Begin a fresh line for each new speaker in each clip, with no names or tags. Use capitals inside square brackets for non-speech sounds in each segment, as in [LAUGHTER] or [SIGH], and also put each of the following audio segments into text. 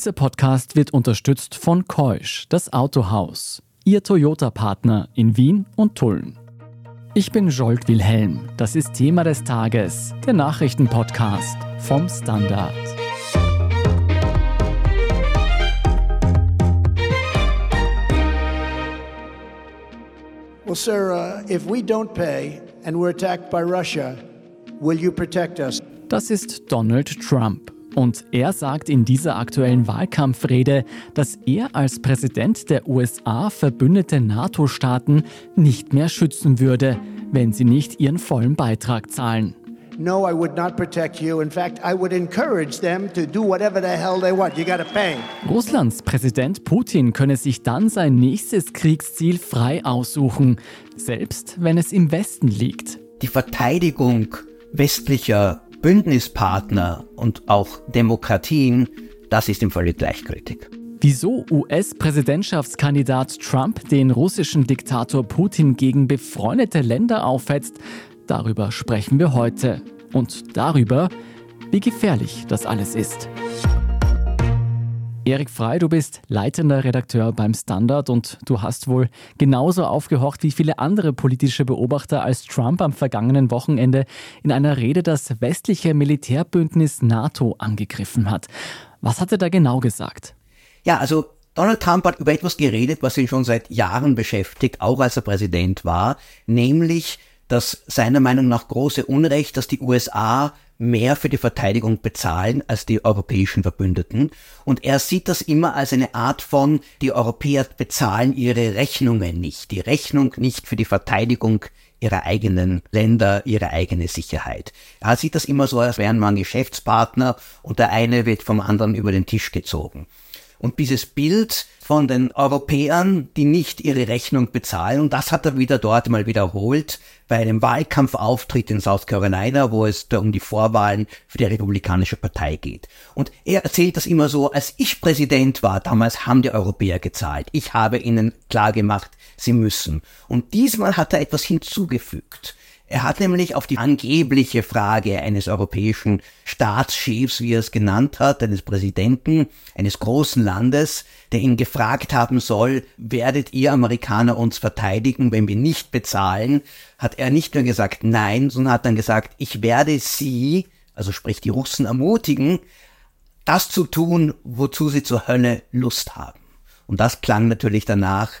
Dieser Podcast wird unterstützt von Keusch, das Autohaus, Ihr Toyota-Partner in Wien und Tulln. Ich bin Jolt Wilhelm. Das ist Thema des Tages, der Nachrichtenpodcast vom Standard.
Well, sir, uh, if we don't pay and we're attacked by Russia, will you protect us?
Das ist Donald Trump. Und er sagt in dieser aktuellen Wahlkampfrede, dass er als Präsident der USA verbündete NATO-Staaten nicht mehr schützen würde, wenn sie nicht ihren vollen Beitrag zahlen.
No, I would not protect you. In fact, I would encourage them to do whatever the hell they want. You gotta pay.
Russlands Präsident Putin könne sich dann sein nächstes Kriegsziel frei aussuchen, selbst wenn es im Westen liegt.
Die Verteidigung westlicher Bündnispartner und auch Demokratien, das ist ihm völlig gleichgültig.
Wieso US-Präsidentschaftskandidat Trump den russischen Diktator Putin gegen befreundete Länder aufhetzt, Darüber sprechen wir heute und darüber, wie gefährlich das alles ist. Erik Frei, du bist leitender Redakteur beim Standard und du hast wohl genauso aufgehorcht wie viele andere politische Beobachter, als Trump am vergangenen Wochenende in einer Rede das westliche Militärbündnis NATO angegriffen hat. Was hat er da genau gesagt?
Ja, also Donald Trump hat über etwas geredet, was ihn schon seit Jahren beschäftigt, auch als er Präsident war, nämlich das seiner Meinung nach große Unrecht, dass die USA mehr für die Verteidigung bezahlen als die europäischen Verbündeten. Und er sieht das immer als eine Art von, die Europäer bezahlen ihre Rechnungen nicht, die Rechnung nicht für die Verteidigung ihrer eigenen Länder, ihre eigene Sicherheit. Er sieht das immer so, als wären man Geschäftspartner und der eine wird vom anderen über den Tisch gezogen. Und dieses Bild von den Europäern, die nicht ihre Rechnung bezahlen, und das hat er wieder dort mal wiederholt bei einem Wahlkampfauftritt in South Carolina, wo es da um die Vorwahlen für die Republikanische Partei geht. Und er erzählt das immer so, als ich Präsident war, damals haben die Europäer gezahlt. Ich habe ihnen klargemacht, sie müssen. Und diesmal hat er etwas hinzugefügt. Er hat nämlich auf die angebliche Frage eines europäischen Staatschefs, wie er es genannt hat, eines Präsidenten eines großen Landes, der ihn gefragt haben soll, werdet ihr Amerikaner uns verteidigen, wenn wir nicht bezahlen, hat er nicht nur gesagt nein, sondern hat dann gesagt, ich werde sie, also sprich die Russen ermutigen, das zu tun, wozu sie zur Hölle Lust haben. Und das klang natürlich danach,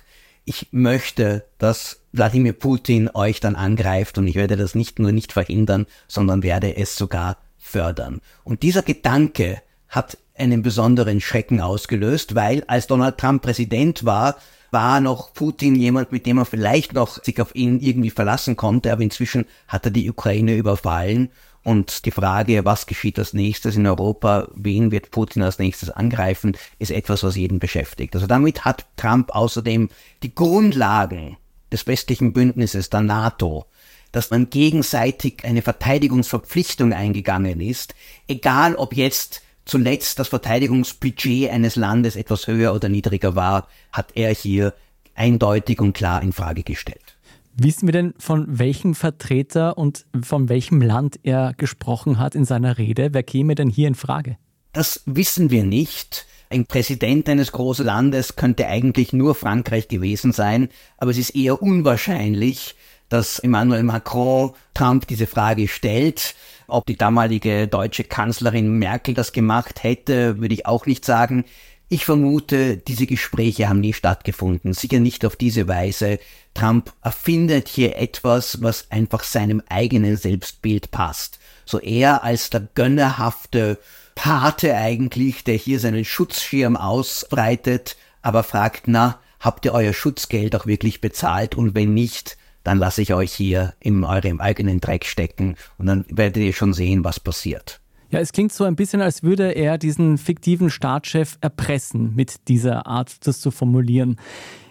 ich möchte, dass Wladimir Putin euch dann angreift und ich werde das nicht nur nicht verhindern, sondern werde es sogar fördern. Und dieser Gedanke hat einen besonderen Schrecken ausgelöst, weil als Donald Trump Präsident war, war noch Putin jemand, mit dem man vielleicht noch sich auf ihn irgendwie verlassen konnte, aber inzwischen hat er die Ukraine überfallen und die Frage, was geschieht als nächstes in Europa, wen wird Putin als nächstes angreifen, ist etwas, was jeden beschäftigt. Also damit hat Trump außerdem die Grundlagen des westlichen Bündnisses, der NATO, dass man gegenseitig eine Verteidigungsverpflichtung eingegangen ist, egal ob jetzt zuletzt das Verteidigungsbudget eines Landes etwas höher oder niedriger war, hat er hier eindeutig und klar in Frage gestellt.
Wissen wir denn, von welchem Vertreter und von welchem Land er gesprochen hat in seiner Rede? Wer käme denn hier in Frage?
Das wissen wir nicht. Ein Präsident eines großen Landes könnte eigentlich nur Frankreich gewesen sein, aber es ist eher unwahrscheinlich, dass Emmanuel Macron Trump diese Frage stellt. Ob die damalige deutsche Kanzlerin Merkel das gemacht hätte, würde ich auch nicht sagen. Ich vermute, diese Gespräche haben nie stattgefunden, sicher nicht auf diese Weise. Trump erfindet hier etwas, was einfach seinem eigenen Selbstbild passt. So er als der gönnerhafte Pate eigentlich, der hier seinen Schutzschirm ausbreitet, aber fragt, na, habt ihr euer Schutzgeld auch wirklich bezahlt und wenn nicht, dann lasse ich euch hier in eurem eigenen Dreck stecken und dann werdet ihr schon sehen, was passiert.
Ja, es klingt so ein bisschen, als würde er diesen fiktiven Staatschef erpressen, mit dieser Art das zu formulieren.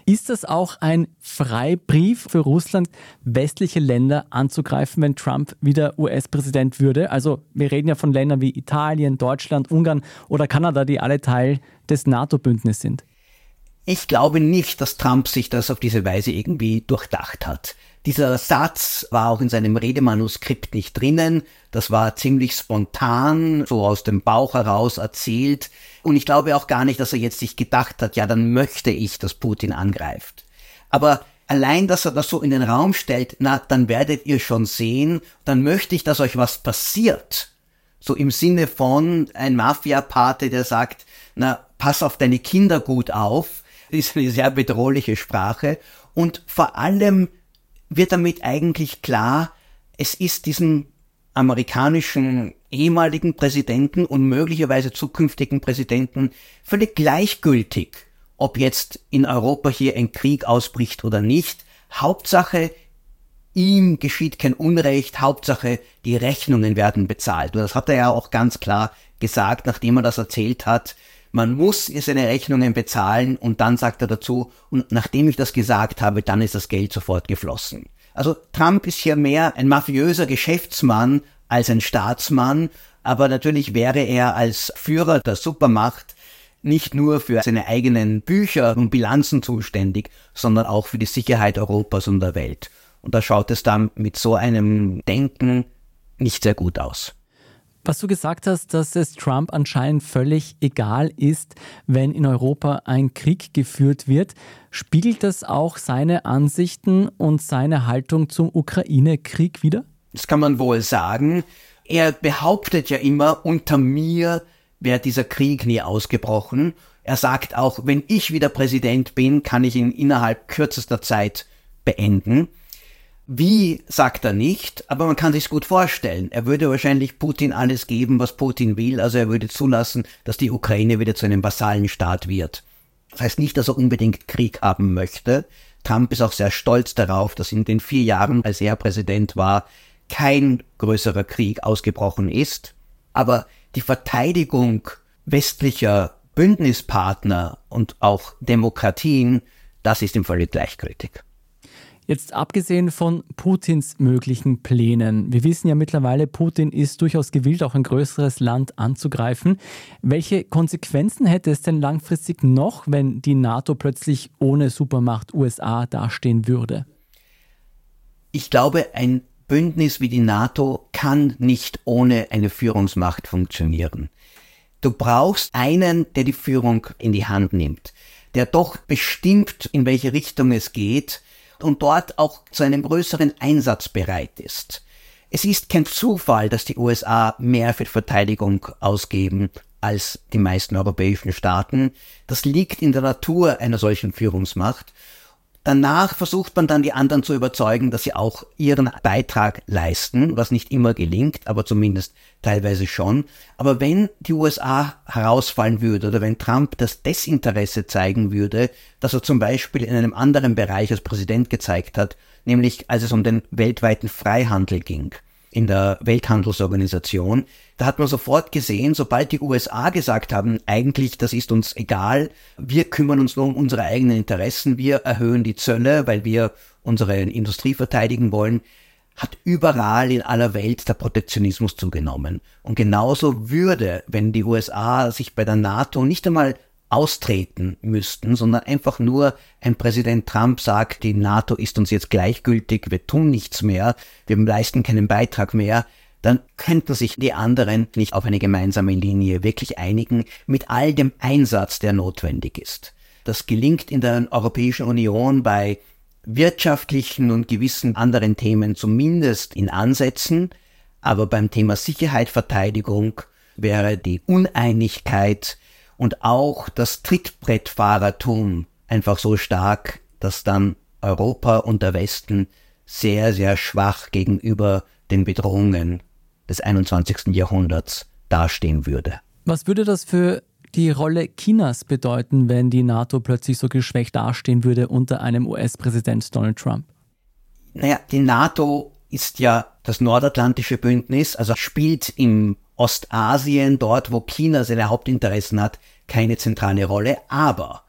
Ist das auch ein Freibrief für Russland, westliche Länder anzugreifen, wenn Trump wieder US-Präsident würde? Also wir reden ja von Ländern wie Italien, Deutschland, Ungarn oder Kanada, die alle Teil des NATO-Bündnisses sind.
Ich glaube nicht, dass Trump sich das auf diese Weise irgendwie durchdacht hat. Dieser Satz war auch in seinem Redemanuskript nicht drinnen. Das war ziemlich spontan, so aus dem Bauch heraus erzählt. Und ich glaube auch gar nicht, dass er jetzt sich gedacht hat, ja, dann möchte ich, dass Putin angreift. Aber allein, dass er das so in den Raum stellt, na, dann werdet ihr schon sehen, dann möchte ich, dass euch was passiert. So im Sinne von ein Mafia-Pate, der sagt, na, pass auf deine Kinder gut auf, [LAUGHS] ist eine sehr bedrohliche Sprache. Und vor allem wird damit eigentlich klar, es ist diesem amerikanischen ehemaligen Präsidenten und möglicherweise zukünftigen Präsidenten völlig gleichgültig, ob jetzt in Europa hier ein Krieg ausbricht oder nicht. Hauptsache, ihm geschieht kein Unrecht, Hauptsache, die Rechnungen werden bezahlt. Und das hat er ja auch ganz klar gesagt, nachdem er das erzählt hat. Man muss seine Rechnungen bezahlen und dann sagt er dazu, und nachdem ich das gesagt habe, dann ist das Geld sofort geflossen. Also Trump ist hier mehr ein mafiöser Geschäftsmann als ein Staatsmann, aber natürlich wäre er als Führer der Supermacht nicht nur für seine eigenen Bücher und Bilanzen zuständig, sondern auch für die Sicherheit Europas und der Welt. Und da schaut es dann mit so einem Denken nicht sehr gut aus.
Was du gesagt hast, dass es Trump anscheinend völlig egal ist, wenn in Europa ein Krieg geführt wird, spiegelt das auch seine Ansichten und seine Haltung zum Ukraine-Krieg wider?
Das kann man wohl sagen. Er behauptet ja immer, unter mir wäre dieser Krieg nie ausgebrochen. Er sagt auch, wenn ich wieder Präsident bin, kann ich ihn innerhalb kürzester Zeit beenden. Wie, sagt er nicht, aber man kann sich's gut vorstellen. Er würde wahrscheinlich Putin alles geben, was Putin will, also er würde zulassen, dass die Ukraine wieder zu einem Vasallenstaat wird. Das heißt nicht, dass er unbedingt Krieg haben möchte. Trump ist auch sehr stolz darauf, dass in den vier Jahren, als er Präsident war, kein größerer Krieg ausgebrochen ist. Aber die Verteidigung westlicher Bündnispartner und auch Demokratien, das ist ihm völlig gleichgültig.
Jetzt abgesehen von Putins möglichen Plänen. Wir wissen ja mittlerweile, Putin ist durchaus gewillt, auch ein größeres Land anzugreifen. Welche Konsequenzen hätte es denn langfristig noch, wenn die NATO plötzlich ohne Supermacht USA dastehen würde?
Ich glaube, ein Bündnis wie die NATO kann nicht ohne eine Führungsmacht funktionieren. Du brauchst einen, der die Führung in die Hand nimmt, der doch bestimmt, in welche Richtung es geht, und dort auch zu einem größeren Einsatz bereit ist. Es ist kein Zufall, dass die USA mehr für Verteidigung ausgeben als die meisten europäischen Staaten. Das liegt in der Natur einer solchen Führungsmacht. Danach versucht man dann die anderen zu überzeugen, dass sie auch ihren Beitrag leisten, was nicht immer gelingt, aber zumindest teilweise schon. Aber wenn die USA herausfallen würde oder wenn Trump das Desinteresse zeigen würde, dass er zum Beispiel in einem anderen Bereich als Präsident gezeigt hat, nämlich als es um den weltweiten Freihandel ging, in der Welthandelsorganisation. Da hat man sofort gesehen, sobald die USA gesagt haben, eigentlich, das ist uns egal, wir kümmern uns nur um unsere eigenen Interessen, wir erhöhen die Zölle, weil wir unsere Industrie verteidigen wollen, hat überall in aller Welt der Protektionismus zugenommen. Und genauso würde, wenn die USA sich bei der NATO nicht einmal austreten müssten, sondern einfach nur ein Präsident Trump sagt, die NATO ist uns jetzt gleichgültig, wir tun nichts mehr, wir leisten keinen Beitrag mehr, dann könnten sich die anderen nicht auf eine gemeinsame Linie wirklich einigen mit all dem Einsatz, der notwendig ist. Das gelingt in der Europäischen Union bei wirtschaftlichen und gewissen anderen Themen zumindest in Ansätzen, aber beim Thema Sicherheit, Verteidigung wäre die Uneinigkeit und auch das Trittbrettfahrertum einfach so stark, dass dann Europa und der Westen sehr, sehr schwach gegenüber den Bedrohungen des 21. Jahrhunderts dastehen würde.
Was würde das für die Rolle Chinas bedeuten, wenn die NATO plötzlich so geschwächt dastehen würde unter einem US-Präsident Donald Trump?
Naja, die NATO ist ja das nordatlantische Bündnis, also spielt im Ostasien, dort wo China seine Hauptinteressen hat, keine zentrale Rolle. Aber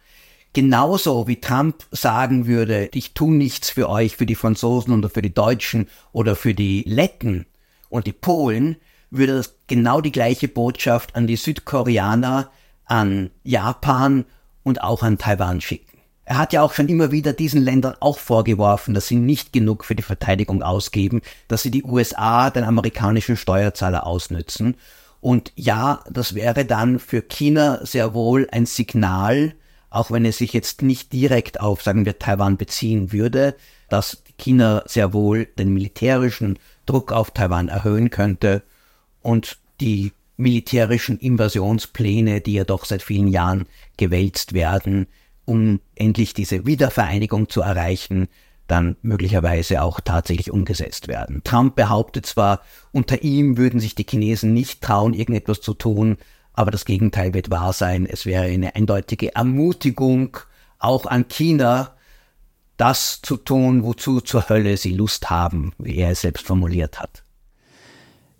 genauso wie Trump sagen würde, ich tue nichts für euch, für die Franzosen oder für die Deutschen oder für die Letten und die Polen, würde das genau die gleiche Botschaft an die Südkoreaner, an Japan und auch an Taiwan schicken. Er hat ja auch schon immer wieder diesen Ländern auch vorgeworfen, dass sie nicht genug für die Verteidigung ausgeben, dass sie die USA, den amerikanischen Steuerzahler ausnützen. Und ja, das wäre dann für China sehr wohl ein Signal, auch wenn es sich jetzt nicht direkt auf, sagen wir, Taiwan beziehen würde, dass China sehr wohl den militärischen Druck auf Taiwan erhöhen könnte und die militärischen Invasionspläne, die ja doch seit vielen Jahren gewälzt werden, um endlich diese Wiedervereinigung zu erreichen, dann möglicherweise auch tatsächlich umgesetzt werden. Trump behauptet zwar, unter ihm würden sich die Chinesen nicht trauen, irgendetwas zu tun, aber das Gegenteil wird wahr sein. Es wäre eine eindeutige Ermutigung auch an China, das zu tun, wozu zur Hölle sie Lust haben, wie er es selbst formuliert hat.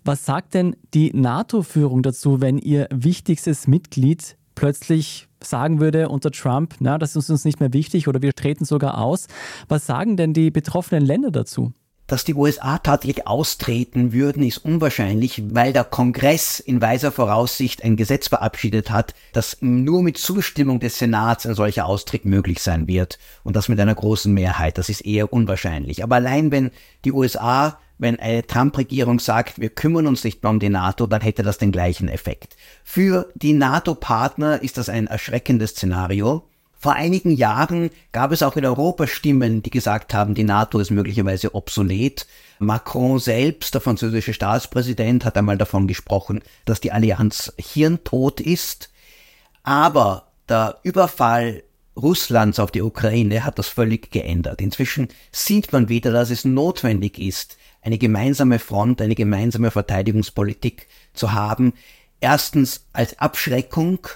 Was sagt denn die NATO-Führung dazu, wenn ihr wichtigstes Mitglied plötzlich sagen würde unter Trump, na, das ist uns nicht mehr wichtig oder wir treten sogar aus? Was sagen denn die betroffenen Länder dazu?
Dass die USA tatsächlich austreten würden, ist unwahrscheinlich, weil der Kongress in weiser Voraussicht ein Gesetz verabschiedet hat, dass nur mit Zustimmung des Senats ein solcher Austritt möglich sein wird und das mit einer großen Mehrheit. Das ist eher unwahrscheinlich. Aber allein wenn die USA wenn eine Trump-Regierung sagt, wir kümmern uns nicht mehr um die NATO, dann hätte das den gleichen Effekt. Für die NATO-Partner ist das ein erschreckendes Szenario. Vor einigen Jahren gab es auch in Europa Stimmen, die gesagt haben, die NATO ist möglicherweise obsolet. Macron selbst, der französische Staatspräsident, hat einmal davon gesprochen, dass die Allianz hirntot ist. Aber der Überfall Russlands auf die Ukraine hat das völlig geändert. Inzwischen sieht man wieder, dass es notwendig ist, eine gemeinsame Front, eine gemeinsame Verteidigungspolitik zu haben. Erstens als Abschreckung,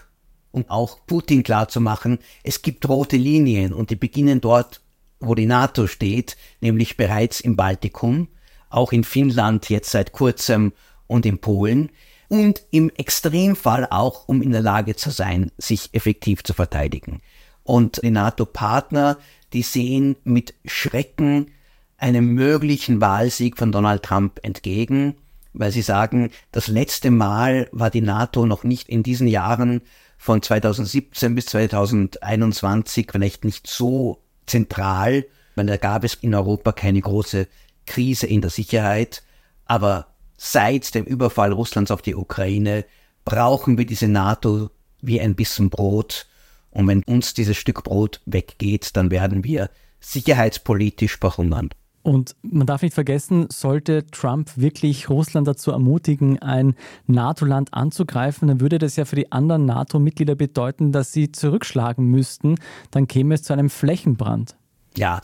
um auch Putin klarzumachen, es gibt rote Linien und die beginnen dort, wo die NATO steht, nämlich bereits im Baltikum, auch in Finnland jetzt seit kurzem und in Polen und im Extremfall auch, um in der Lage zu sein, sich effektiv zu verteidigen. Und die NATO-Partner, die sehen mit Schrecken einem möglichen Wahlsieg von Donald Trump entgegen, weil sie sagen, das letzte Mal war die NATO noch nicht in diesen Jahren von 2017 bis 2021 vielleicht nicht so zentral, weil da gab es in Europa keine große Krise in der Sicherheit, aber seit dem Überfall Russlands auf die Ukraine brauchen wir diese NATO wie ein bisschen Brot. Und wenn uns dieses Stück Brot weggeht, dann werden wir sicherheitspolitisch verhungern.
Und man darf nicht vergessen, sollte Trump wirklich Russland dazu ermutigen, ein NATO-Land anzugreifen, dann würde das ja für die anderen NATO-Mitglieder bedeuten, dass sie zurückschlagen müssten. Dann käme es zu einem Flächenbrand.
Ja,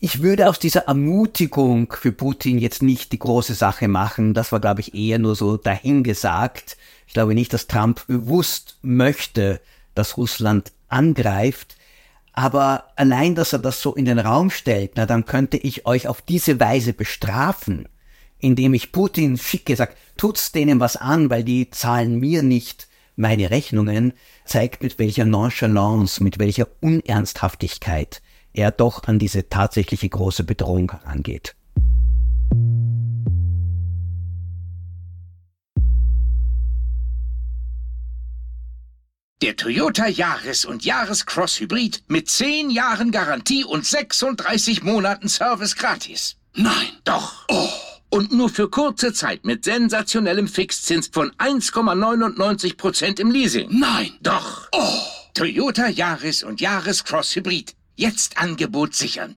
ich würde aus dieser Ermutigung für Putin jetzt nicht die große Sache machen. Das war, glaube ich, eher nur so dahingesagt. Ich glaube nicht, dass Trump bewusst möchte, dass Russland angreift. Aber allein, dass er das so in den Raum stellt, na, dann könnte ich euch auf diese Weise bestrafen, indem ich Putin schicke, sag, tut's denen was an, weil die zahlen mir nicht meine Rechnungen, zeigt mit welcher Nonchalance, mit welcher Unernsthaftigkeit er doch an diese tatsächliche große Bedrohung herangeht.
Der Toyota Yaris und Yaris Cross Hybrid mit 10 Jahren Garantie und 36 Monaten Service gratis. Nein. Doch. Oh. Und nur für kurze Zeit mit sensationellem Fixzins von 1,99% im Leasing. Nein. Doch. Oh. Toyota Yaris und Yaris Cross Hybrid. Jetzt Angebot sichern.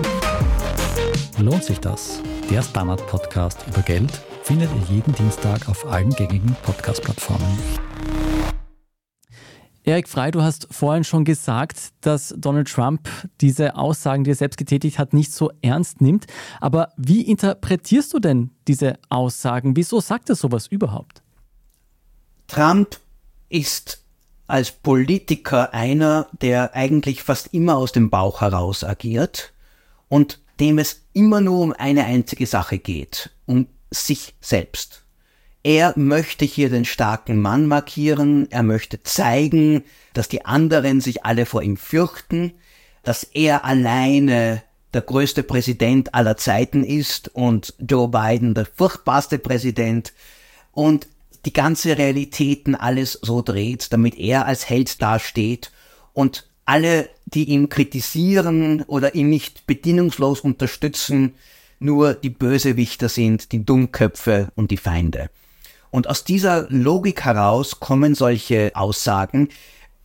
Lohnt sich das? Der Standard-Podcast über Geld findet ihr jeden Dienstag auf allen gängigen Podcast-Plattformen.
Erik Frei, du hast vorhin schon gesagt, dass Donald Trump diese Aussagen, die er selbst getätigt hat, nicht so ernst nimmt. Aber wie interpretierst du denn diese Aussagen? Wieso sagt er sowas überhaupt?
Trump ist als Politiker einer, der eigentlich fast immer aus dem Bauch heraus agiert und dem es immer nur um eine einzige Sache geht, um sich selbst. Er möchte hier den starken Mann markieren, er möchte zeigen, dass die anderen sich alle vor ihm fürchten, dass er alleine der größte Präsident aller Zeiten ist und Joe Biden der furchtbarste Präsident und die ganze Realitäten alles so dreht, damit er als Held dasteht und alle, die ihn kritisieren oder ihn nicht bedingungslos unterstützen, nur die Bösewichter sind, die Dummköpfe und die Feinde. Und aus dieser Logik heraus kommen solche Aussagen,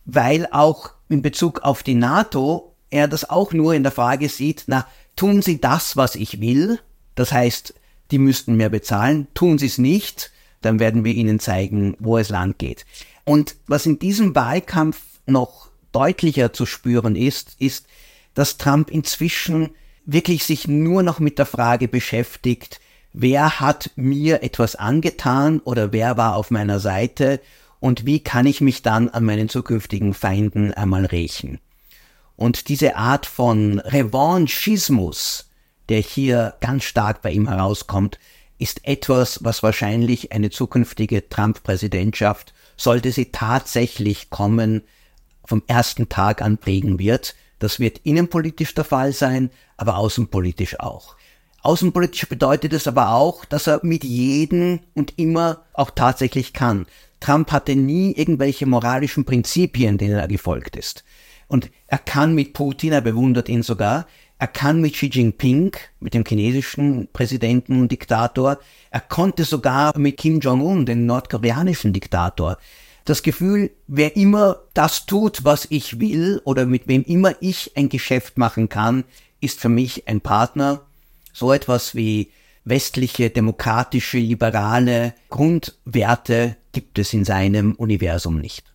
weil auch in Bezug auf die NATO er das auch nur in der Frage sieht, na, tun Sie das, was ich will? Das heißt, die müssten mehr bezahlen. Tun Sie es nicht, dann werden wir Ihnen zeigen, wo es lang geht. Und was in diesem Wahlkampf noch deutlicher zu spüren ist, ist, dass Trump inzwischen wirklich sich nur noch mit der Frage beschäftigt, wer hat mir etwas angetan oder wer war auf meiner Seite und wie kann ich mich dann an meinen zukünftigen Feinden einmal rächen. Und diese Art von Revanchismus, der hier ganz stark bei ihm herauskommt, ist etwas, was wahrscheinlich eine zukünftige Trump-Präsidentschaft, sollte sie tatsächlich kommen, vom ersten Tag an prägen wird. Das wird innenpolitisch der Fall sein, aber außenpolitisch auch. Außenpolitisch bedeutet es aber auch, dass er mit jedem und immer auch tatsächlich kann. Trump hatte nie irgendwelche moralischen Prinzipien, denen er gefolgt ist. Und er kann mit Putin, er bewundert ihn sogar, er kann mit Xi Jinping, mit dem chinesischen Präsidenten und Diktator, er konnte sogar mit Kim Jong-un, dem nordkoreanischen Diktator. Das Gefühl, wer immer das tut, was ich will oder mit wem immer ich ein Geschäft machen kann, ist für mich ein Partner. So etwas wie westliche, demokratische, liberale Grundwerte gibt es in seinem Universum nicht.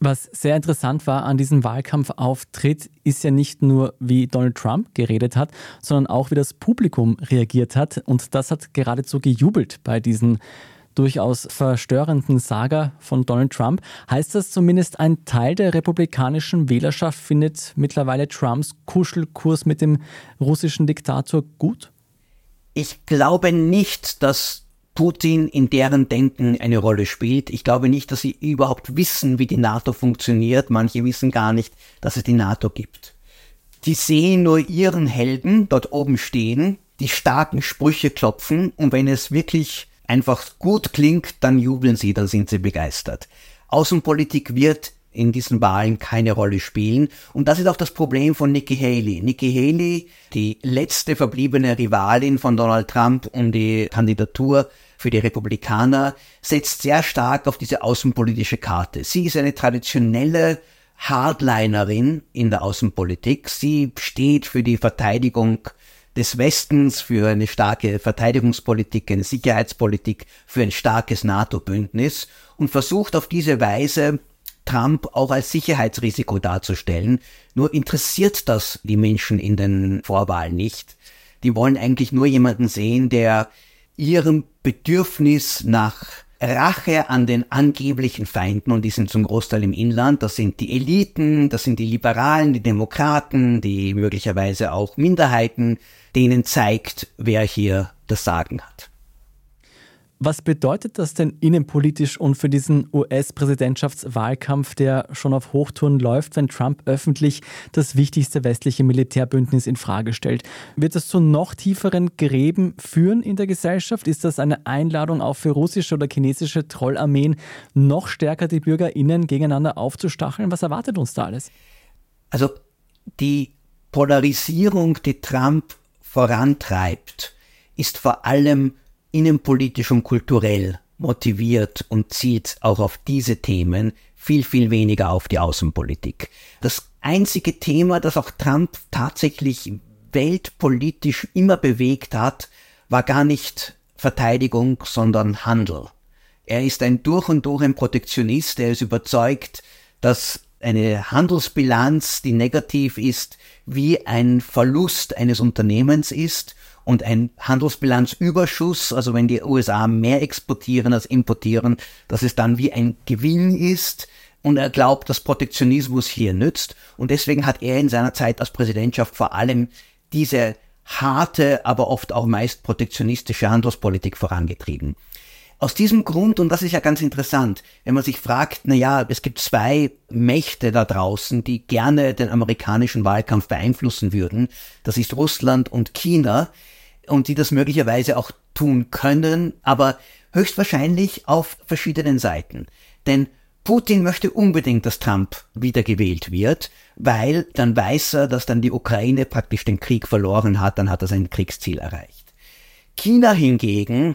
Was sehr interessant war an diesem Wahlkampfauftritt, ist ja nicht nur, wie Donald Trump geredet hat, sondern auch, wie das Publikum reagiert hat. Und das hat geradezu gejubelt bei diesen durchaus verstörenden Saga von Donald Trump. Heißt das zumindest, ein Teil der republikanischen Wählerschaft findet mittlerweile Trumps Kuschelkurs mit dem russischen Diktator gut?
Ich glaube nicht, dass Putin in deren Denken eine Rolle spielt. Ich glaube nicht, dass sie überhaupt wissen, wie die NATO funktioniert. Manche wissen gar nicht, dass es die NATO gibt. Die sehen nur ihren Helden dort oben stehen, die starken Sprüche klopfen und wenn es wirklich einfach gut klingt, dann jubeln sie, dann sind sie begeistert. Außenpolitik wird in diesen Wahlen keine Rolle spielen. Und das ist auch das Problem von Nikki Haley. Nikki Haley, die letzte verbliebene Rivalin von Donald Trump um die Kandidatur für die Republikaner, setzt sehr stark auf diese außenpolitische Karte. Sie ist eine traditionelle Hardlinerin in der Außenpolitik. Sie steht für die Verteidigung des Westens, für eine starke Verteidigungspolitik, eine Sicherheitspolitik, für ein starkes NATO-Bündnis und versucht auf diese Weise Trump auch als Sicherheitsrisiko darzustellen. Nur interessiert das die Menschen in den Vorwahlen nicht. Die wollen eigentlich nur jemanden sehen, der ihrem Bedürfnis nach Rache an den angeblichen Feinden, und die sind zum Großteil im Inland, das sind die Eliten, das sind die Liberalen, die Demokraten, die möglicherweise auch Minderheiten, denen zeigt, wer hier das Sagen hat.
Was bedeutet das denn innenpolitisch und für diesen US-Präsidentschaftswahlkampf, der schon auf Hochtouren läuft, wenn Trump öffentlich das wichtigste westliche Militärbündnis in Frage stellt? Wird das zu noch tieferen Gräben führen in der Gesellschaft? Ist das eine Einladung auch für russische oder chinesische Trollarmeen, noch stärker die BürgerInnen gegeneinander aufzustacheln? Was erwartet uns da alles?
Also die Polarisierung, die Trump vorantreibt, ist vor allem innenpolitisch und kulturell motiviert und zieht auch auf diese Themen viel, viel weniger auf die Außenpolitik. Das einzige Thema, das auch Trump tatsächlich weltpolitisch immer bewegt hat, war gar nicht Verteidigung, sondern Handel. Er ist ein durch und durch ein Protektionist, er ist überzeugt, dass eine Handelsbilanz, die negativ ist, wie ein Verlust eines Unternehmens ist und ein Handelsbilanzüberschuss, also wenn die USA mehr exportieren als importieren, dass es dann wie ein Gewinn ist, und er glaubt, dass Protektionismus hier nützt. Und deswegen hat er in seiner Zeit als Präsidentschaft vor allem diese harte, aber oft auch meist protektionistische Handelspolitik vorangetrieben. Aus diesem Grund, und das ist ja ganz interessant, wenn man sich fragt, na ja, es gibt zwei Mächte da draußen, die gerne den amerikanischen Wahlkampf beeinflussen würden. Das ist Russland und China und die das möglicherweise auch tun können, aber höchstwahrscheinlich auf verschiedenen Seiten. Denn Putin möchte unbedingt, dass Trump wiedergewählt wird, weil dann weiß er, dass dann die Ukraine praktisch den Krieg verloren hat, dann hat er sein Kriegsziel erreicht. China hingegen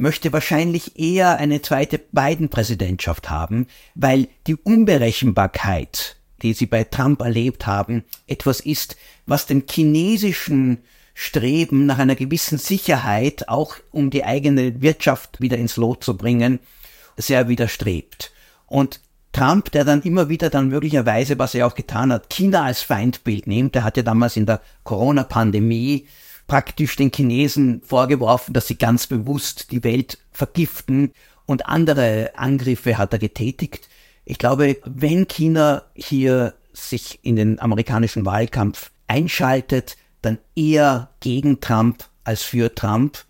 möchte wahrscheinlich eher eine zweite Biden-Präsidentschaft haben, weil die Unberechenbarkeit, die sie bei Trump erlebt haben, etwas ist, was den chinesischen Streben nach einer gewissen Sicherheit, auch um die eigene Wirtschaft wieder ins Lot zu bringen, sehr widerstrebt. Und Trump, der dann immer wieder dann möglicherweise, was er auch getan hat, China als Feindbild nimmt, der hat ja damals in der Corona-Pandemie praktisch den Chinesen vorgeworfen, dass sie ganz bewusst die Welt vergiften und andere Angriffe hat er getätigt. Ich glaube, wenn China hier sich in den amerikanischen Wahlkampf einschaltet, dann eher gegen Trump als für Trump.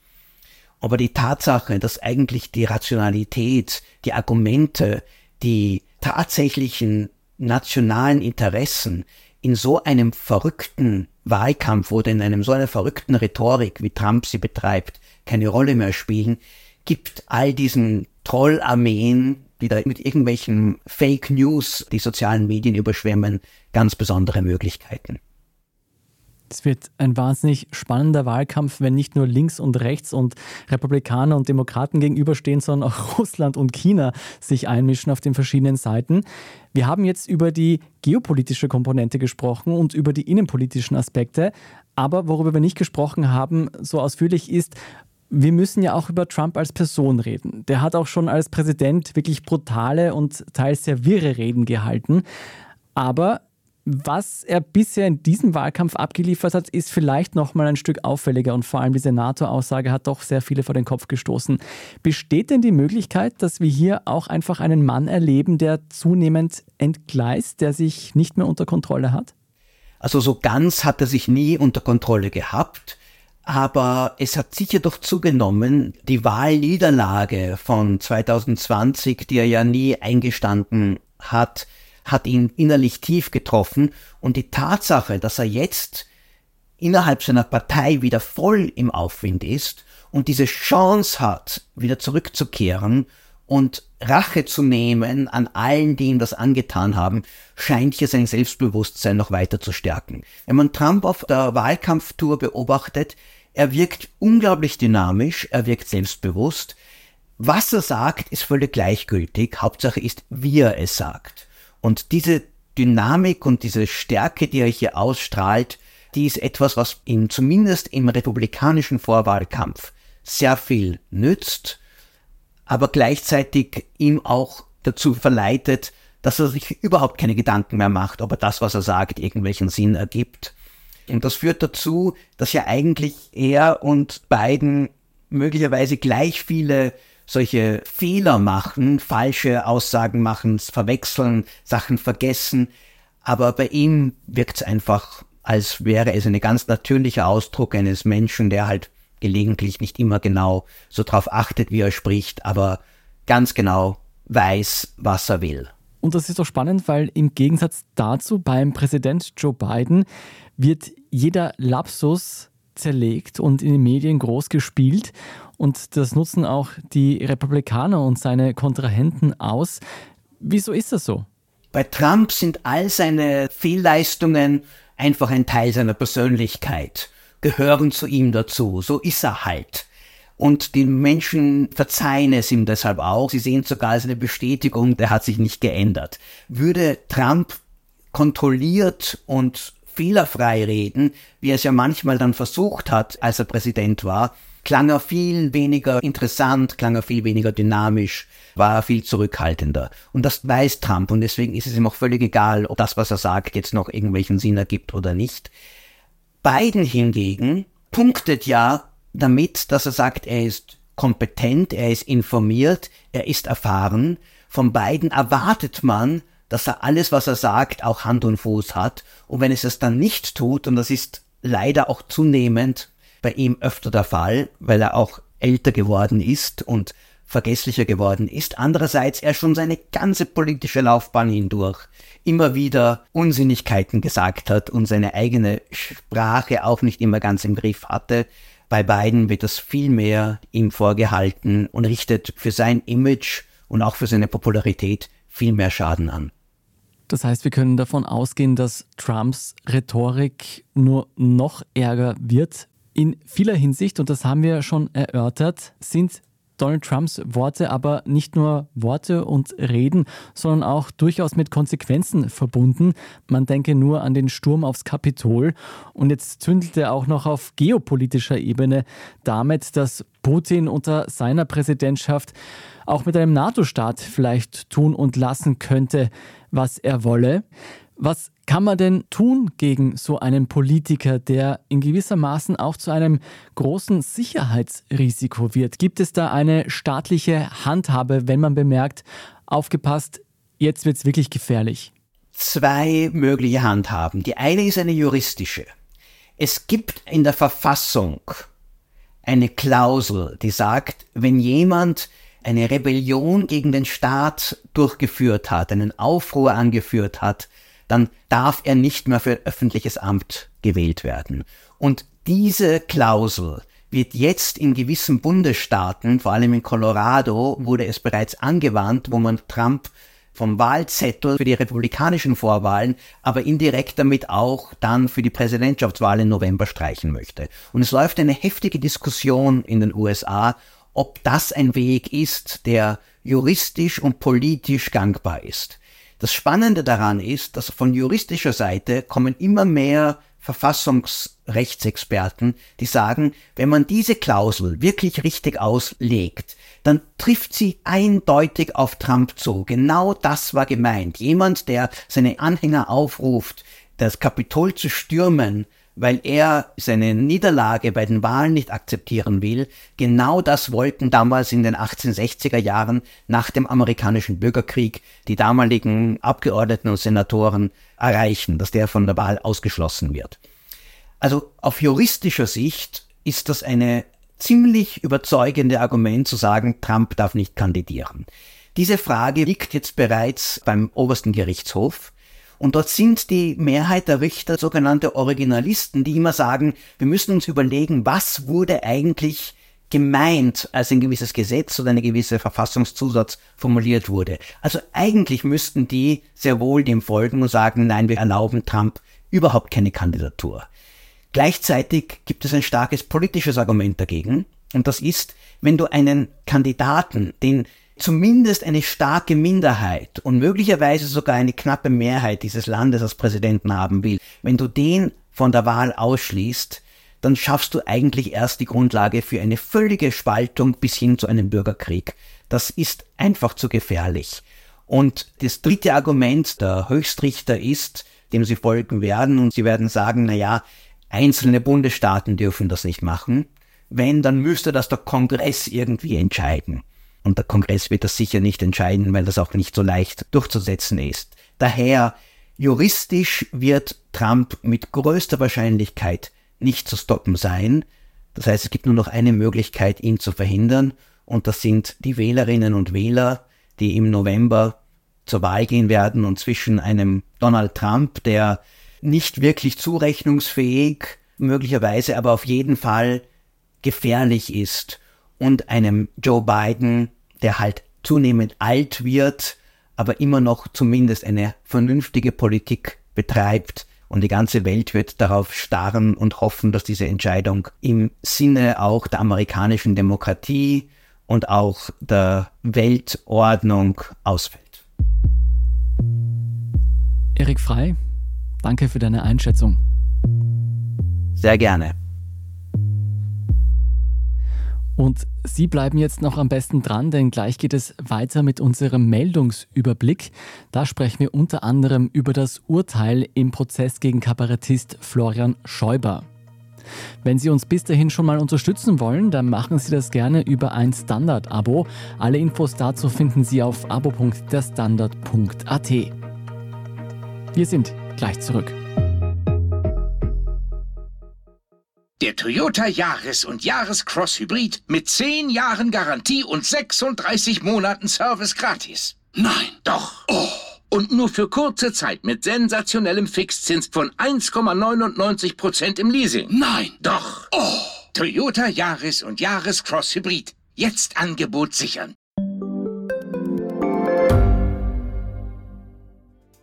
Aber die Tatsache, dass eigentlich die Rationalität, die Argumente, die tatsächlichen nationalen Interessen in so einem verrückten Wahlkampf oder in einem so einer verrückten Rhetorik, wie Trump sie betreibt, keine Rolle mehr spielen, gibt all diesen Trollarmeen, die da mit irgendwelchen Fake News die sozialen Medien überschwemmen, ganz besondere Möglichkeiten.
Es wird ein wahnsinnig spannender Wahlkampf, wenn nicht nur links und rechts und Republikaner und Demokraten gegenüberstehen, sondern auch [LAUGHS] Russland und China sich einmischen auf den verschiedenen Seiten. Wir haben jetzt über die geopolitische Komponente gesprochen und über die innenpolitischen Aspekte. Aber worüber wir nicht gesprochen haben, so ausführlich ist, wir müssen ja auch über Trump als Person reden. Der hat auch schon als Präsident wirklich brutale und teils sehr wirre Reden gehalten. Aber was er bisher in diesem Wahlkampf abgeliefert hat, ist vielleicht noch mal ein Stück auffälliger und vor allem diese NATO-Aussage hat doch sehr viele vor den Kopf gestoßen. Besteht denn die Möglichkeit, dass wir hier auch einfach einen Mann erleben, der zunehmend entgleist, der sich nicht mehr unter Kontrolle hat?
Also so ganz hat er sich nie unter Kontrolle gehabt, aber es hat sicher doch zugenommen. Die Wahlniederlage von 2020, die er ja nie eingestanden hat, hat ihn innerlich tief getroffen und die Tatsache, dass er jetzt innerhalb seiner Partei wieder voll im Aufwind ist und diese Chance hat, wieder zurückzukehren und Rache zu nehmen an allen, die ihm das angetan haben, scheint hier sein Selbstbewusstsein noch weiter zu stärken. Wenn man Trump auf der Wahlkampftour beobachtet, er wirkt unglaublich dynamisch, er wirkt selbstbewusst. Was er sagt, ist völlig gleichgültig. Hauptsache ist, wie er es sagt. Und diese Dynamik und diese Stärke, die er hier ausstrahlt, die ist etwas, was ihm zumindest im republikanischen Vorwahlkampf sehr viel nützt, aber gleichzeitig ihm auch dazu verleitet, dass er sich überhaupt keine Gedanken mehr macht, ob er das, was er sagt, irgendwelchen Sinn ergibt. Und das führt dazu, dass ja eigentlich er und Biden möglicherweise gleich viele solche Fehler machen, falsche Aussagen machen, verwechseln, Sachen vergessen. Aber bei ihm wirkt es einfach, als wäre es ein ganz natürlicher Ausdruck eines Menschen, der halt gelegentlich nicht immer genau so drauf achtet, wie er spricht, aber ganz genau weiß, was er will.
Und das ist doch spannend, weil im Gegensatz dazu beim Präsident Joe Biden wird jeder Lapsus zerlegt und in den Medien groß gespielt. Und das nutzen auch die Republikaner und seine Kontrahenten aus. Wieso ist das so?
Bei Trump sind all seine Fehlleistungen einfach ein Teil seiner Persönlichkeit, gehören zu ihm dazu. So ist er halt. Und die Menschen verzeihen es ihm deshalb auch. Sie sehen sogar als eine Bestätigung, der hat sich nicht geändert. Würde Trump kontrolliert und fehlerfrei reden, wie er es ja manchmal dann versucht hat, als er Präsident war, klang er viel weniger interessant, klang er viel weniger dynamisch, war er viel zurückhaltender. Und das weiß Trump und deswegen ist es ihm auch völlig egal, ob das, was er sagt, jetzt noch irgendwelchen Sinn ergibt oder nicht. Biden hingegen punktet ja damit, dass er sagt, er ist kompetent, er ist informiert, er ist erfahren von beiden erwartet man, dass er alles, was er sagt, auch Hand und Fuß hat. Und wenn es es dann nicht tut, und das ist leider auch zunehmend bei ihm öfter der Fall, weil er auch älter geworden ist und vergesslicher geworden ist. Andererseits er schon seine ganze politische Laufbahn hindurch immer wieder Unsinnigkeiten gesagt hat und seine eigene Sprache auch nicht immer ganz im Griff hatte. Bei beiden wird das viel mehr ihm vorgehalten und richtet für sein Image und auch für seine Popularität viel mehr Schaden an.
Das heißt, wir können davon ausgehen, dass Trumps Rhetorik nur noch ärger wird. In vieler Hinsicht, und das haben wir schon erörtert, sind Donald Trumps Worte aber nicht nur Worte und Reden, sondern auch durchaus mit Konsequenzen verbunden. Man denke nur an den Sturm aufs Kapitol und jetzt zündelt er auch noch auf geopolitischer Ebene damit, dass Putin unter seiner Präsidentschaft auch mit einem NATO-Staat vielleicht tun und lassen könnte, was er wolle. Was kann man denn tun gegen so einen Politiker, der in gewisser Maßen auch zu einem großen Sicherheitsrisiko wird? Gibt es da eine staatliche Handhabe, wenn man bemerkt, aufgepasst, jetzt wird es wirklich gefährlich?
Zwei mögliche Handhaben. Die eine ist eine juristische. Es gibt in der Verfassung eine Klausel, die sagt, wenn jemand eine Rebellion gegen den Staat durchgeführt hat, einen Aufruhr angeführt hat, dann darf er nicht mehr für öffentliches Amt gewählt werden. Und diese Klausel wird jetzt in gewissen Bundesstaaten, vor allem in Colorado, wurde es bereits angewandt, wo man Trump vom Wahlzettel für die republikanischen Vorwahlen, aber indirekt damit auch dann für die Präsidentschaftswahl im November streichen möchte. Und es läuft eine heftige Diskussion in den USA, ob das ein Weg ist, der juristisch und politisch gangbar ist. Das Spannende daran ist, dass von juristischer Seite kommen immer mehr Verfassungsrechtsexperten, die sagen, wenn man diese Klausel wirklich richtig auslegt, dann trifft sie eindeutig auf Trump zu. Genau das war gemeint. Jemand, der seine Anhänger aufruft, das Kapitol zu stürmen, weil er seine Niederlage bei den Wahlen nicht akzeptieren will. Genau das wollten damals in den 1860er Jahren nach dem amerikanischen Bürgerkrieg die damaligen Abgeordneten und Senatoren erreichen, dass der von der Wahl ausgeschlossen wird. Also auf juristischer Sicht ist das eine ziemlich überzeugende Argument zu sagen, Trump darf nicht kandidieren. Diese Frage liegt jetzt bereits beim obersten Gerichtshof. Und dort sind die Mehrheit der Richter sogenannte Originalisten, die immer sagen, wir müssen uns überlegen, was wurde eigentlich gemeint, als ein gewisses Gesetz oder eine gewisse Verfassungszusatz formuliert wurde. Also eigentlich müssten die sehr wohl dem folgen und sagen, nein, wir erlauben Trump überhaupt keine Kandidatur. Gleichzeitig gibt es ein starkes politisches Argument dagegen. Und das ist, wenn du einen Kandidaten, den zumindest eine starke Minderheit und möglicherweise sogar eine knappe Mehrheit dieses Landes als Präsidenten haben will, wenn du den von der Wahl ausschließt, dann schaffst du eigentlich erst die Grundlage für eine völlige Spaltung bis hin zu einem Bürgerkrieg. Das ist einfach zu gefährlich. Und das dritte Argument der Höchstrichter ist, dem sie folgen werden, und sie werden sagen, na ja, einzelne Bundesstaaten dürfen das nicht machen. Wenn, dann müsste das der Kongress irgendwie entscheiden. Und der Kongress wird das sicher nicht entscheiden, weil das auch nicht so leicht durchzusetzen ist. Daher, juristisch wird Trump mit größter Wahrscheinlichkeit nicht zu stoppen sein. Das heißt, es gibt nur noch eine Möglichkeit, ihn zu verhindern. Und das sind die Wählerinnen und Wähler, die im November zur Wahl gehen werden und zwischen einem Donald Trump, der nicht wirklich zurechnungsfähig, möglicherweise aber auf jeden Fall gefährlich ist und einem Joe Biden, der halt zunehmend alt wird, aber immer noch zumindest eine vernünftige Politik betreibt. Und die ganze Welt wird darauf starren und hoffen, dass diese Entscheidung im Sinne auch der amerikanischen Demokratie und auch der Weltordnung ausfällt.
Erik Frei, danke für deine Einschätzung.
Sehr gerne.
Und Sie bleiben jetzt noch am besten dran, denn gleich geht es weiter mit unserem Meldungsüberblick. Da sprechen wir unter anderem über das Urteil im Prozess gegen Kabarettist Florian Schäuber. Wenn Sie uns bis dahin schon mal unterstützen wollen, dann machen Sie das gerne über ein Standard-Abo. Alle Infos dazu finden Sie auf abo.derstandard.at. Wir sind gleich zurück.
Der Toyota Yaris und Yaris Cross Hybrid mit 10 Jahren Garantie und 36 Monaten Service gratis. Nein, doch. Oh. Und nur für kurze Zeit mit sensationellem Fixzins von 1,99% im Leasing. Nein, doch. Oh. Toyota Yaris und Yaris Cross Hybrid. Jetzt Angebot sichern.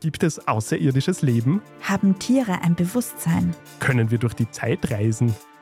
Gibt es außerirdisches Leben?
Haben Tiere ein Bewusstsein?
Können wir durch die Zeit reisen?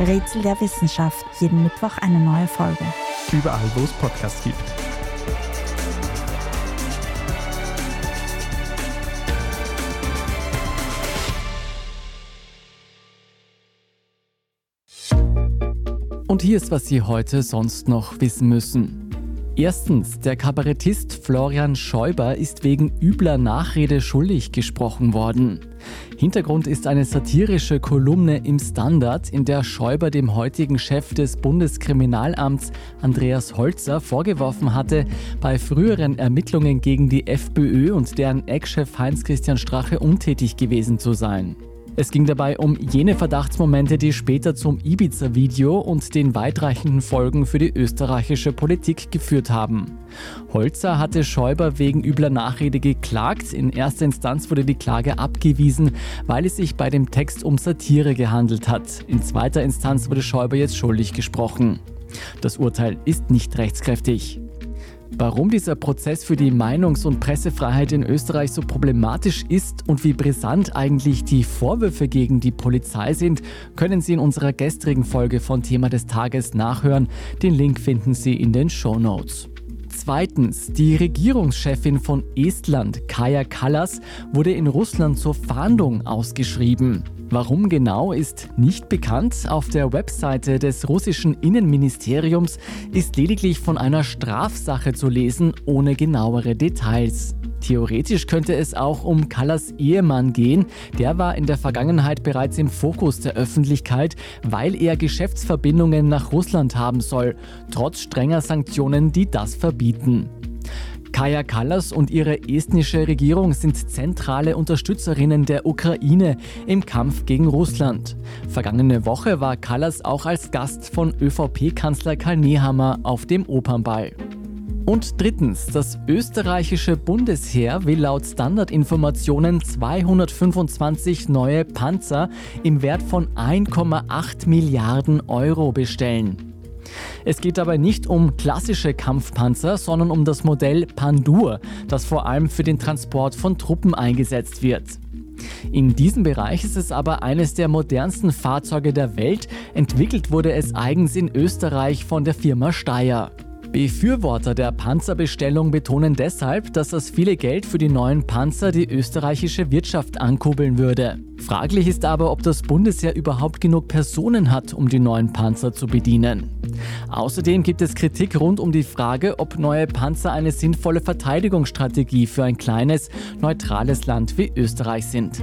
Rätsel der Wissenschaft. Jeden Mittwoch eine neue Folge.
Überall, wo es Podcasts gibt.
Und hier ist, was Sie heute sonst noch wissen müssen. Erstens, der Kabarettist Florian Schäuber ist wegen übler Nachrede schuldig gesprochen worden. Hintergrund ist eine satirische Kolumne im Standard, in der Schäuber dem heutigen Chef des Bundeskriminalamts Andreas Holzer vorgeworfen hatte, bei früheren Ermittlungen gegen die FPÖ und deren Ex-Chef Heinz-Christian Strache untätig gewesen zu sein. Es ging dabei um jene Verdachtsmomente, die später zum Ibiza-Video und den weitreichenden Folgen für die österreichische Politik geführt haben. Holzer hatte Schäuber wegen übler Nachrede geklagt. In erster Instanz wurde die Klage abgewiesen, weil es sich bei dem Text um Satire gehandelt hat. In zweiter Instanz wurde Schäuber jetzt schuldig gesprochen. Das Urteil ist nicht rechtskräftig. Warum dieser Prozess für die Meinungs- und Pressefreiheit in Österreich so problematisch ist und wie brisant eigentlich die Vorwürfe gegen die Polizei sind, können Sie in unserer gestrigen Folge von Thema des Tages nachhören. Den Link finden Sie in den Show Notes. Zweitens, die Regierungschefin von Estland, Kaja Kallas, wurde in Russland zur Fahndung ausgeschrieben. Warum genau ist nicht bekannt. Auf der Webseite des russischen Innenministeriums ist lediglich von einer Strafsache zu lesen, ohne genauere Details. Theoretisch könnte es auch um Callas Ehemann gehen. Der war in der Vergangenheit bereits im Fokus der Öffentlichkeit, weil er Geschäftsverbindungen nach Russland haben soll, trotz strenger Sanktionen, die das verbieten. Kaja Kallas und ihre estnische Regierung sind zentrale Unterstützerinnen der Ukraine im Kampf gegen Russland. Vergangene Woche war Kallas auch als Gast von ÖVP-Kanzler Karl Nehammer auf dem Opernball. Und drittens, das österreichische Bundesheer will laut Standardinformationen 225 neue Panzer im Wert von 1,8 Milliarden Euro bestellen. Es geht dabei nicht um klassische Kampfpanzer, sondern um das Modell Pandur, das vor allem für den Transport von Truppen eingesetzt wird. In diesem Bereich ist es aber eines der modernsten Fahrzeuge der Welt. Entwickelt wurde es eigens in Österreich von der Firma Steyr. Befürworter der Panzerbestellung betonen deshalb, dass das viele Geld für die neuen Panzer die österreichische Wirtschaft ankurbeln würde. Fraglich ist aber, ob das Bundesheer überhaupt genug Personen hat, um die neuen Panzer zu bedienen. Außerdem gibt es Kritik rund um die Frage, ob neue Panzer eine sinnvolle Verteidigungsstrategie für ein kleines, neutrales Land wie Österreich sind.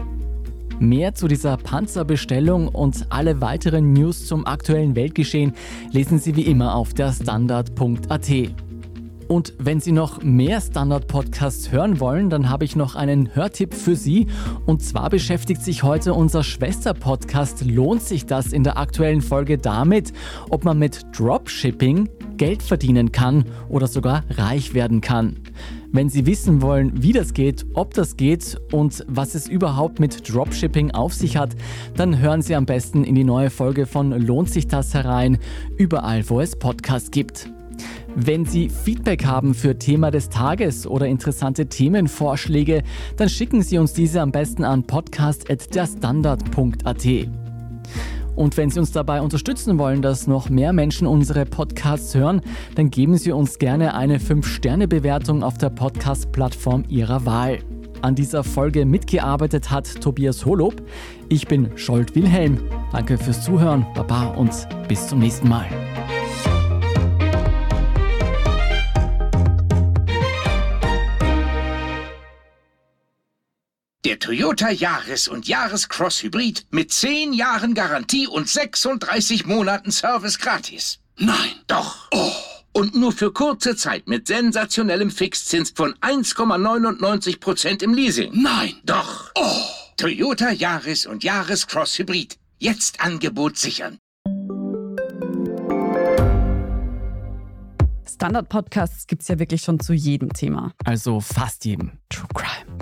Mehr zu dieser Panzerbestellung und alle weiteren News zum aktuellen Weltgeschehen lesen Sie wie immer auf der Standard.at. Und wenn Sie noch mehr Standard-Podcasts hören wollen, dann habe ich noch einen Hörtipp für Sie. Und zwar beschäftigt sich heute unser Schwester-Podcast Lohnt sich das in der aktuellen Folge damit, ob man mit Dropshipping Geld verdienen kann oder sogar reich werden kann. Wenn Sie wissen wollen, wie das geht, ob das geht und was es überhaupt mit Dropshipping auf sich hat, dann hören Sie am besten in die neue Folge von Lohnt sich das herein, überall wo es Podcasts gibt. Wenn Sie Feedback haben für Thema des Tages oder interessante Themenvorschläge, dann schicken Sie uns diese am besten an podcast.derstandard.at. Und wenn Sie uns dabei unterstützen wollen, dass noch mehr Menschen unsere Podcasts hören, dann geben Sie uns gerne eine 5-Sterne-Bewertung auf der Podcast-Plattform Ihrer Wahl. An dieser Folge mitgearbeitet hat Tobias Holob. Ich bin Scholt Wilhelm. Danke fürs Zuhören, Baba und bis zum nächsten Mal.
Der Toyota Yaris und Yaris Cross Hybrid mit 10 Jahren Garantie und 36 Monaten Service gratis. Nein, doch. Oh. Und nur für kurze Zeit mit sensationellem Fixzins von 1,99% im Leasing. Nein, doch. Oh. Toyota Yaris und Yaris Cross Hybrid. Jetzt Angebot sichern.
Standard-Podcasts gibt es ja wirklich schon zu jedem Thema.
Also fast jedem.
True Crime.